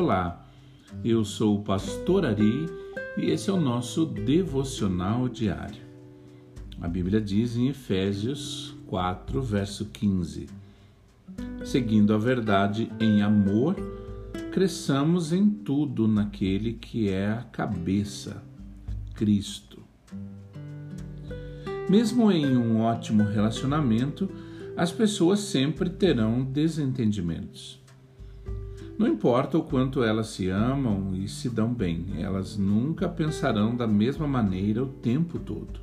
Olá, eu sou o Pastor Ari e esse é o nosso devocional diário. A Bíblia diz em Efésios 4, verso 15: Seguindo a verdade em amor, cresçamos em tudo naquele que é a cabeça, Cristo. Mesmo em um ótimo relacionamento, as pessoas sempre terão desentendimentos. Não importa o quanto elas se amam e se dão bem, elas nunca pensarão da mesma maneira o tempo todo.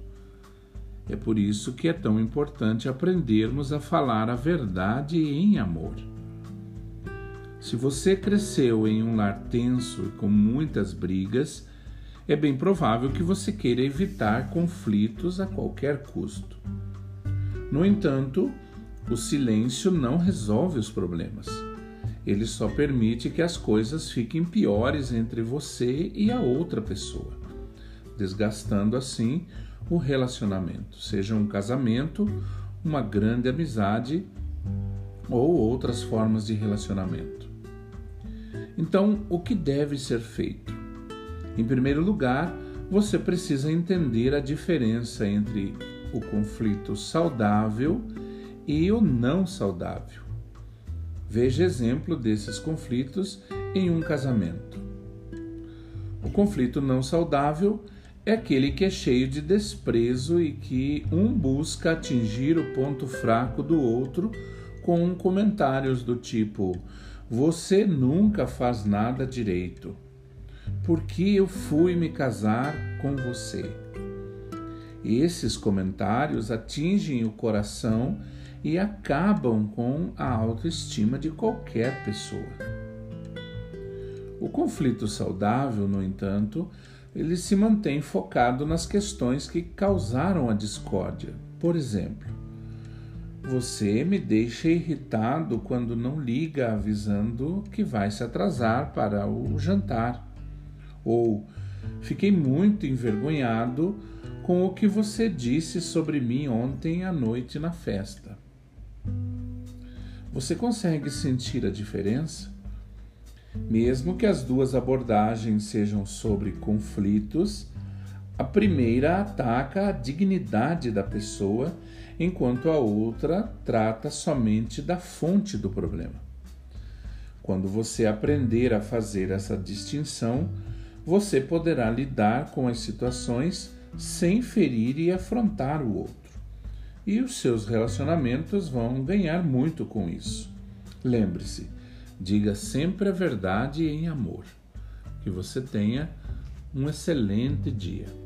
É por isso que é tão importante aprendermos a falar a verdade em amor. Se você cresceu em um lar tenso e com muitas brigas, é bem provável que você queira evitar conflitos a qualquer custo. No entanto, o silêncio não resolve os problemas. Ele só permite que as coisas fiquem piores entre você e a outra pessoa, desgastando assim o relacionamento, seja um casamento, uma grande amizade ou outras formas de relacionamento. Então, o que deve ser feito? Em primeiro lugar, você precisa entender a diferença entre o conflito saudável e o não saudável. Veja exemplo desses conflitos em um casamento. O conflito não saudável é aquele que é cheio de desprezo e que um busca atingir o ponto fraco do outro com comentários do tipo: Você nunca faz nada direito. Por que eu fui me casar com você? Esses comentários atingem o coração e acabam com a autoestima de qualquer pessoa. O conflito saudável, no entanto, ele se mantém focado nas questões que causaram a discórdia. Por exemplo, você me deixa irritado quando não liga avisando que vai se atrasar para o jantar. Ou fiquei muito envergonhado com o que você disse sobre mim ontem à noite na festa. Você consegue sentir a diferença? Mesmo que as duas abordagens sejam sobre conflitos, a primeira ataca a dignidade da pessoa, enquanto a outra trata somente da fonte do problema. Quando você aprender a fazer essa distinção, você poderá lidar com as situações sem ferir e afrontar o outro e os seus relacionamentos vão ganhar muito com isso. Lembre-se, diga sempre a verdade em amor. Que você tenha um excelente dia.